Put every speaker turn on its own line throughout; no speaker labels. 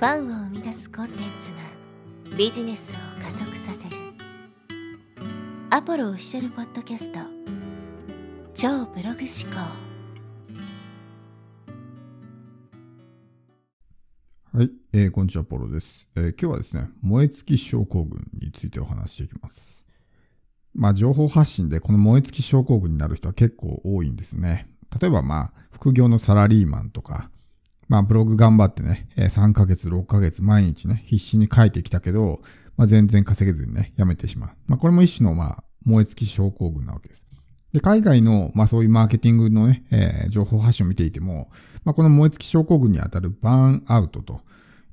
ファンを生み出すコンテンツがビジネスを加速させる。アポロオフィシャルポッドキャスト。超ブログ思考。
はい、えー、こんにちは、ポロです、えー、今日はですね、燃え尽き症候群についてお話していきます。まあ、情報発信でこの燃え尽き症候群になる人は結構多いんですね。例えば、まあ、副業のサラリーマンとか、まあブログ頑張ってね、3ヶ月、6ヶ月毎日ね、必死に書いてきたけど、まあ全然稼げずにね、やめてしまう。まあこれも一種のまあ燃え尽き症候群なわけです。で、海外の、まあそういうマーケティングのね、えー、情報発信を見ていても、まあこの燃え尽き症候群にあたるバーンアウトと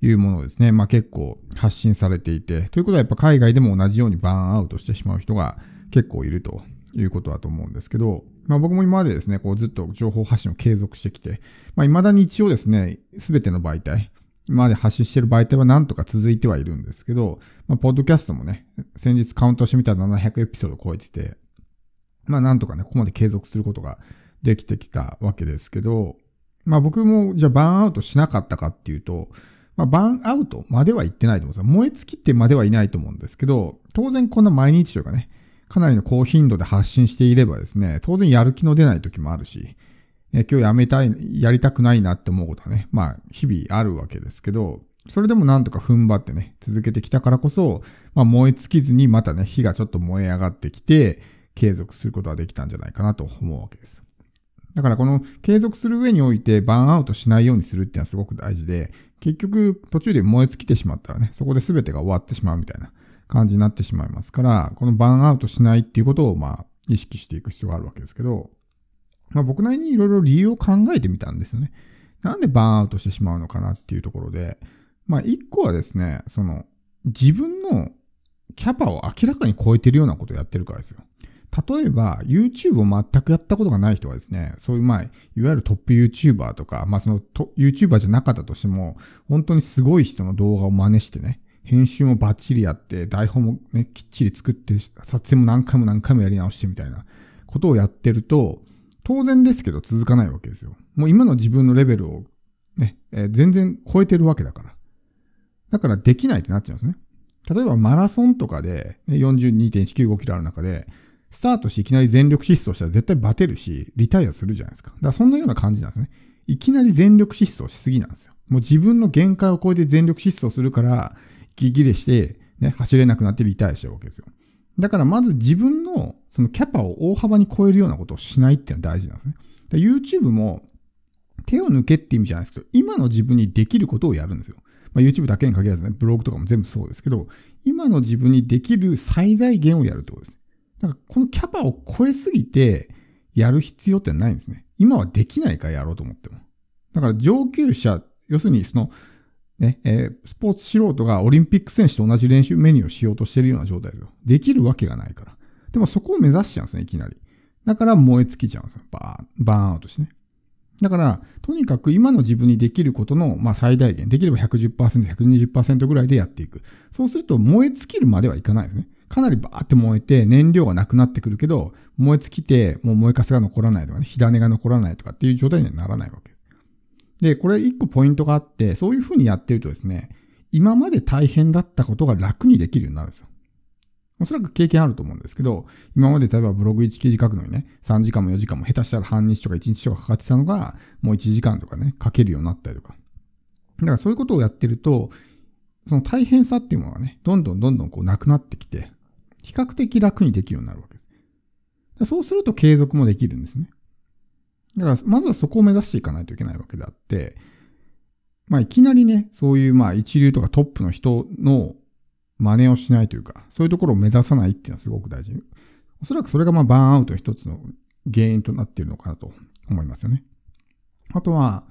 いうものですね、まあ結構発信されていて、ということはやっぱ海外でも同じようにバーンアウトしてしまう人が結構いるということだと思うんですけど、まあ僕も今までですね、こうずっと情報発信を継続してきて、まあ未だに一応ですね、すべての媒体、今まで発信してる媒体はなんとか続いてはいるんですけど、まあポッドキャストもね、先日カウントしてみたら700エピソード超えてて、まあなんとかね、ここまで継続することができてきたわけですけど、まあ僕もじゃあバーンアウトしなかったかっていうと、まあバーンアウトまでは言ってないと思うんですよ。燃え尽きてまではいないと思うんですけど、当然こんな毎日というかね、かなりの高頻度で発信していればですね、当然やる気の出ない時もあるし、今日やめたい、やりたくないなって思うことはね、まあ日々あるわけですけど、それでもなんとか踏ん張ってね、続けてきたからこそ、まあ燃え尽きずにまたね、火がちょっと燃え上がってきて、継続することができたんじゃないかなと思うわけです。だからこの継続する上においてバーンアウトしないようにするっていうのはすごく大事で、結局途中で燃え尽きてしまったらね、そこで全てが終わってしまうみたいな感じになってしまいますから、このバーンアウトしないっていうことを、まあ、意識していく必要があるわけですけど、まあ僕なりにいろいろ理由を考えてみたんですよね。なんでバーンアウトしてしまうのかなっていうところで、まあ一個はですね、その、自分のキャパを明らかに超えてるようなことをやってるからですよ。例えば、YouTube を全くやったことがない人はですね、そういうまあ、いわゆるトップ YouTuber とか、まあその YouTuber じゃなかったとしても、本当にすごい人の動画を真似してね、編集もバッチリやって、台本もね、きっちり作って、撮影も何回も何回もやり直してみたいなことをやってると、当然ですけど続かないわけですよ。もう今の自分のレベルをね、えー、全然超えてるわけだから。だからできないってなっちゃうんですね。例えばマラソンとかで、ね、42.195キロある中で、スタートしていきなり全力疾走したら絶対バテるし、リタイアするじゃないですか。だからそんなような感じなんですね。いきなり全力疾走しすぎなんですよ。もう自分の限界を超えて全力疾走するから、息切れして、ね、走れなくなってリタイアしちゃうわけですよ。だからまず自分のそのキャパを大幅に超えるようなことをしないっていうのは大事なんですね。YouTube も手を抜けって意味じゃないですけど、今の自分にできることをやるんですよ。まあ、YouTube だけに限らずね、ブログとかも全部そうですけど、今の自分にできる最大限をやるってことです。だからこのキャパを超えすぎてやる必要ってないんですね。今はできないからやろうと思っても。だから上級者、要するにそのね、えー、スポーツ素人がオリンピック選手と同じ練習メニューをしようとしてるような状態ですよ。できるわけがないから。でもそこを目指しちゃうんですね、いきなり。だから燃え尽きちゃうんですよ。バーン、バーンアウトしてね。だから、とにかく今の自分にできることの、まあ、最大限、できれば110%、120%ぐらいでやっていく。そうすると燃え尽きるまではいかないですね。かなりバーって燃えて燃料がなくなってくるけど、燃え尽きてもう燃えかすが残らないとかね、火種が残らないとかっていう状態にはならないわけです。で、これ一個ポイントがあって、そういうふうにやってるとですね、今まで大変だったことが楽にできるようになるんですよ。おそらく経験あると思うんですけど、今まで例えばブログ1記事書くのにね、3時間も4時間も下手したら半日とか1日とかかかってたのが、もう1時間とかね、書けるようになったりとか。だからそういうことをやってると、その大変さっていうものがね、どんどんどんどんこうなくなってきて、比較的楽にできるようになるわけです。そうすると継続もできるんですね。だから、まずはそこを目指していかないといけないわけであって、まあ、いきなりね、そういう、まあ、一流とかトップの人の真似をしないというか、そういうところを目指さないっていうのはすごく大事。おそらくそれが、まあ、バーンアウトの一つの原因となっているのかなと思いますよね。あとは、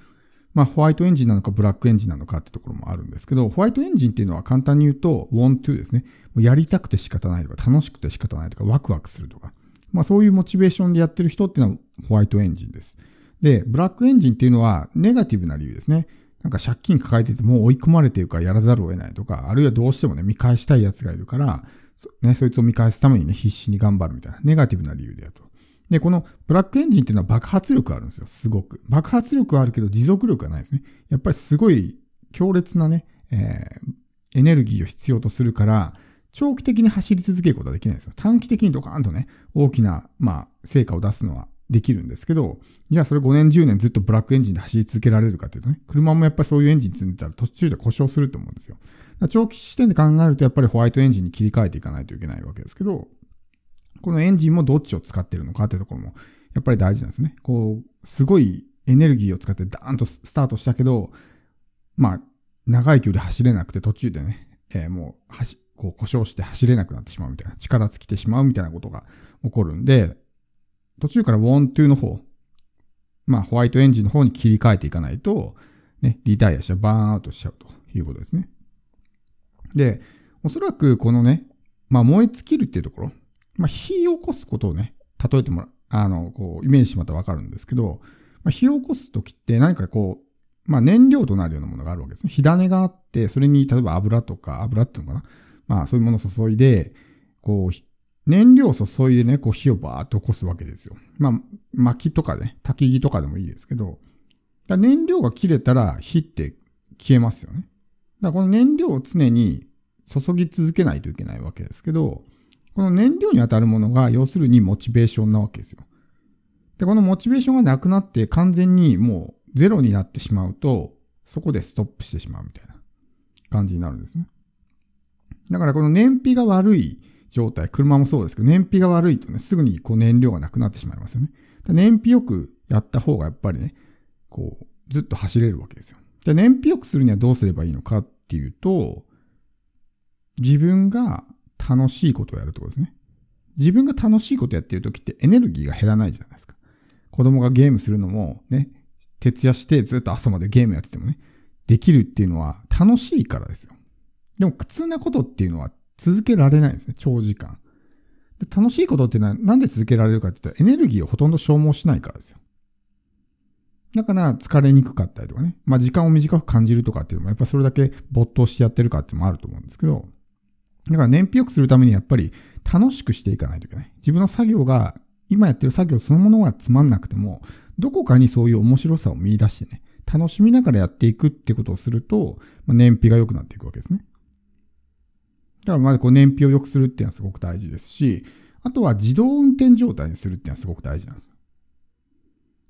まあ、ホワイトエンジンなのかブラックエンジンなのかってところもあるんですけど、ホワイトエンジンっていうのは簡単に言うと、want to ですね。やりたくて仕方ないとか、楽しくて仕方ないとか、ワクワクするとか。まあそういうモチベーションでやってる人っていうのはホワイトエンジンです。で、ブラックエンジンっていうのはネガティブな理由ですね。なんか借金抱えてても追い込まれてるからやらざるを得ないとか、あるいはどうしてもね、見返したい奴がいるから、そ,、ね、そいつを見返すためにね、必死に頑張るみたいな、ネガティブな理由でやると。で、このブラックエンジンっていうのは爆発力あるんですよ、すごく。爆発力はあるけど持続力がないですね。やっぱりすごい強烈なね、えー、エネルギーを必要とするから、長期的に走り続けることはできないんですよ。短期的にドカーンとね、大きな、まあ、成果を出すのはできるんですけど、じゃあそれ5年10年ずっとブラックエンジンで走り続けられるかというとね、車もやっぱりそういうエンジン積んでたら途中で故障すると思うんですよ。長期視点で考えるとやっぱりホワイトエンジンに切り替えていかないといけないわけですけど、このエンジンもどっちを使ってるのかっていうところもやっぱり大事なんですね。こう、すごいエネルギーを使ってダーンとスタートしたけど、まあ、長い距離走れなくて途中でね、えー、もう、はし、こう故障して走れなくなってしまうみたいな、力尽きてしまうみたいなことが起こるんで、途中からウォントゥーの方、まあホワイトエンジンの方に切り替えていかないと、ね、リタイアしちゃう、バーンアウトしちゃうということですね。で、おそらくこのね、まあ燃え尽きるっていうところ、まあ火を起こすことをね、例えてもらう、あの、こう、イメージしてもらったらわかるんですけど、まあ、火を起こすときって何かこう、まあ燃料となるようなものがあるわけですね。火種があって、それに例えば油とか、油っていうのかな。まあそういうものを注いで、こう、燃料を注いでね、こう火をバーっと起こすわけですよ。まあ、薪とかね、焚き木とかでもいいですけど、燃料が切れたら火って消えますよね。だからこの燃料を常に注ぎ続けないといけないわけですけど、この燃料に当たるものが要するにモチベーションなわけですよ。で、このモチベーションがなくなって完全にもうゼロになってしまうと、そこでストップしてしまうみたいな感じになるんですね。だからこの燃費が悪い状態、車もそうですけど、燃費が悪いとね、すぐにこう燃料がなくなってしまいますよね。燃費よくやった方がやっぱりね、こう、ずっと走れるわけですよ。で、燃費よくするにはどうすればいいのかっていうと、自分が楽しいことをやるってことですね。自分が楽しいことやってる時ってエネルギーが減らないじゃないですか。子供がゲームするのもね、徹夜してずっと朝までゲームやっててもね、できるっていうのは楽しいからですよ。でも苦痛なことっていうのは続けられないんですね、長時間。で楽しいことっていうのはなんで続けられるかって言ったらエネルギーをほとんど消耗しないからですよ。だから疲れにくかったりとかね。まあ時間を短く感じるとかっていうのもやっぱそれだけ没頭してやってるかっていうのもあると思うんですけど、だから燃費良くするためにやっぱり楽しくしていかないといけない。自分の作業が、今やってる作業そのものがつまんなくても、どこかにそういう面白さを見出してね、楽しみながらやっていくってことをすると、まあ、燃費が良くなっていくわけですね。だからまずこう燃費を良くするっていうのはすごく大事ですし、あとは自動運転状態にするっていうのはすごく大事なんです。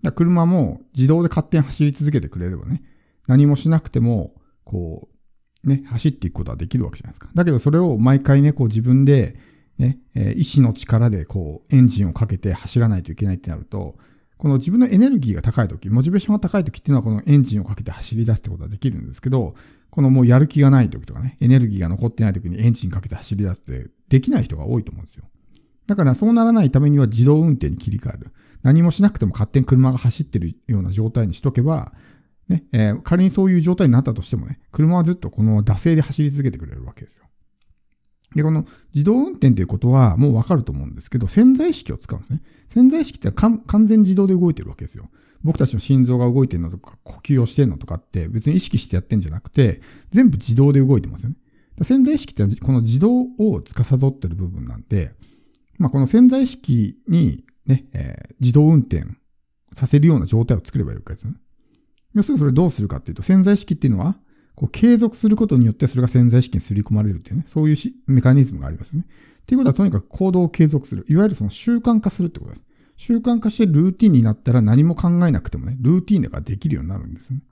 だ車も自動で勝手に走り続けてくれればね、何もしなくても、こう、ね、走っていくことはできるわけじゃないですか。だけどそれを毎回ね、こう自分で、ね、えー、意志の力でこう、エンジンをかけて走らないといけないってなると、この自分のエネルギーが高い時、モチベーションが高い時っていうのはこのエンジンをかけて走り出すってことはできるんですけど、このもうやる気がない時とかね、エネルギーが残ってない時にエンジンかけて走り出すってできない人が多いと思うんですよ。だからそうならないためには自動運転に切り替える。何もしなくても勝手に車が走ってるような状態にしとけば、ね、えー、仮にそういう状態になったとしてもね、車はずっとこの惰性で走り続けてくれるわけですよ。で、この自動運転ということはもうわかると思うんですけど、潜在意識を使うんですね。潜在意識って完全自動で動いてるわけですよ。僕たちの心臓が動いてるのとか、呼吸をしてるのとかって別に意識してやってんじゃなくて、全部自動で動いてますよね。潜在意識ってこの自動を司ってる部分なんで、まあ、この潜在意識にね、えー、自動運転させるような状態を作ればいいわけですね。要するにそれどうするかっていうと、潜在意識っていうのは、こう継続することによってそれが潜在意識に刷り込まれるっていうね、そういうメカニズムがありますね。っていうことはとにかく行動を継続する。いわゆるその習慣化するってことです。習慣化してルーティンになったら何も考えなくてもね、ルーティンだからできるようになるんですよね。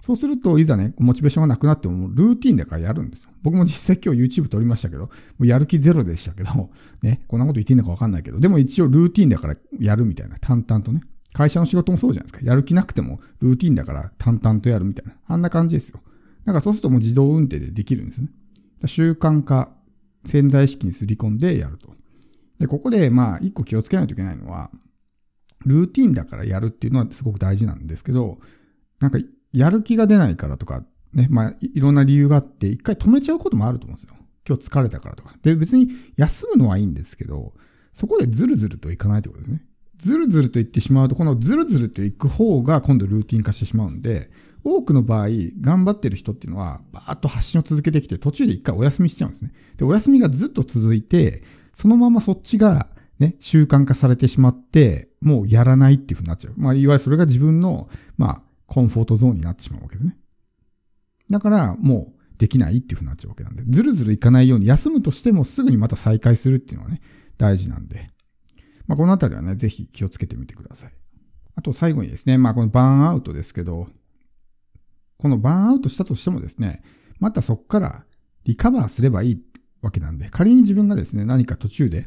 そうすると、いざね、モチベーションがなくなっても、ルーティンだからやるんですよ。僕も実際今日 YouTube 撮りましたけど、もうやる気ゼロでしたけど、ね、こんなこと言っていいのかわかんないけど、でも一応ルーティンだからやるみたいな、淡々とね。会社の仕事もそうじゃないですか。やる気なくても、ルーティンだから淡々とやるみたいな。あんな感じですよ。だかそうするともう自動運転でできるんですね。習慣化、潜在意識にすり込んでやると。で、ここで、まあ、一個気をつけないといけないのは、ルーティンだからやるっていうのはすごく大事なんですけど、なんか、やる気が出ないからとか、ね、まあ、いろんな理由があって、一回止めちゃうこともあると思うんですよ。今日疲れたからとか。で、別に休むのはいいんですけど、そこでズルズルといかないってことですね。ズルズルと言ってしまうと、このズルズルと行く方が今度ルーティン化してしまうんで、多くの場合、頑張ってる人っていうのは、バーッと発信を続けてきて、途中で一回お休みしちゃうんですね。で、お休みがずっと続いて、そのままそっちが、ね、習慣化されてしまって、もうやらないっていうふうになっちゃう。まあ、いわゆるそれが自分の、まあ、コンフォートゾーンになってしまうわけですね。だから、もう、できないっていう風になっちゃうわけなんで、ずるずるいかないように休むとしてもすぐにまた再開するっていうのはね、大事なんで、まあ、このあたりはね、ぜひ気をつけてみてください。あと最後にですね、まあこのバーンアウトですけど、このバーンアウトしたとしてもですね、またそこからリカバーすればいいわけなんで、仮に自分がですね、何か途中で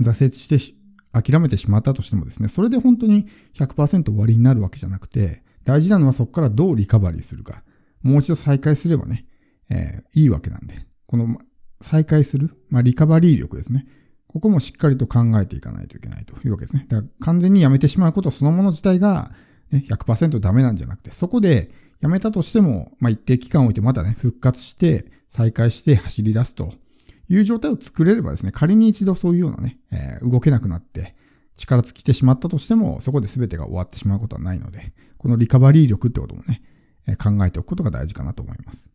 挫折して諦めてしまったとしてもですね、それで本当に100%終わりになるわけじゃなくて、大事なのはそこからどうリカバリーするか。もう一度再開すればね、えー、いいわけなんで、この再開する、まあ、リカバリー力ですね。ここもしっかりと考えていかないといけないというわけですね。だから完全にやめてしまうことそのもの自体が、ね、100%ダメなんじゃなくて、そこでやめたとしても、まあ、一定期間を置いてまたね、復活して、再開して走り出すという状態を作れればですね、仮に一度そういうようなね、えー、動けなくなって、力尽きてしまったとしても、そこで全てが終わってしまうことはないので、このリカバリー力ってこともね、考えておくことが大事かなと思います。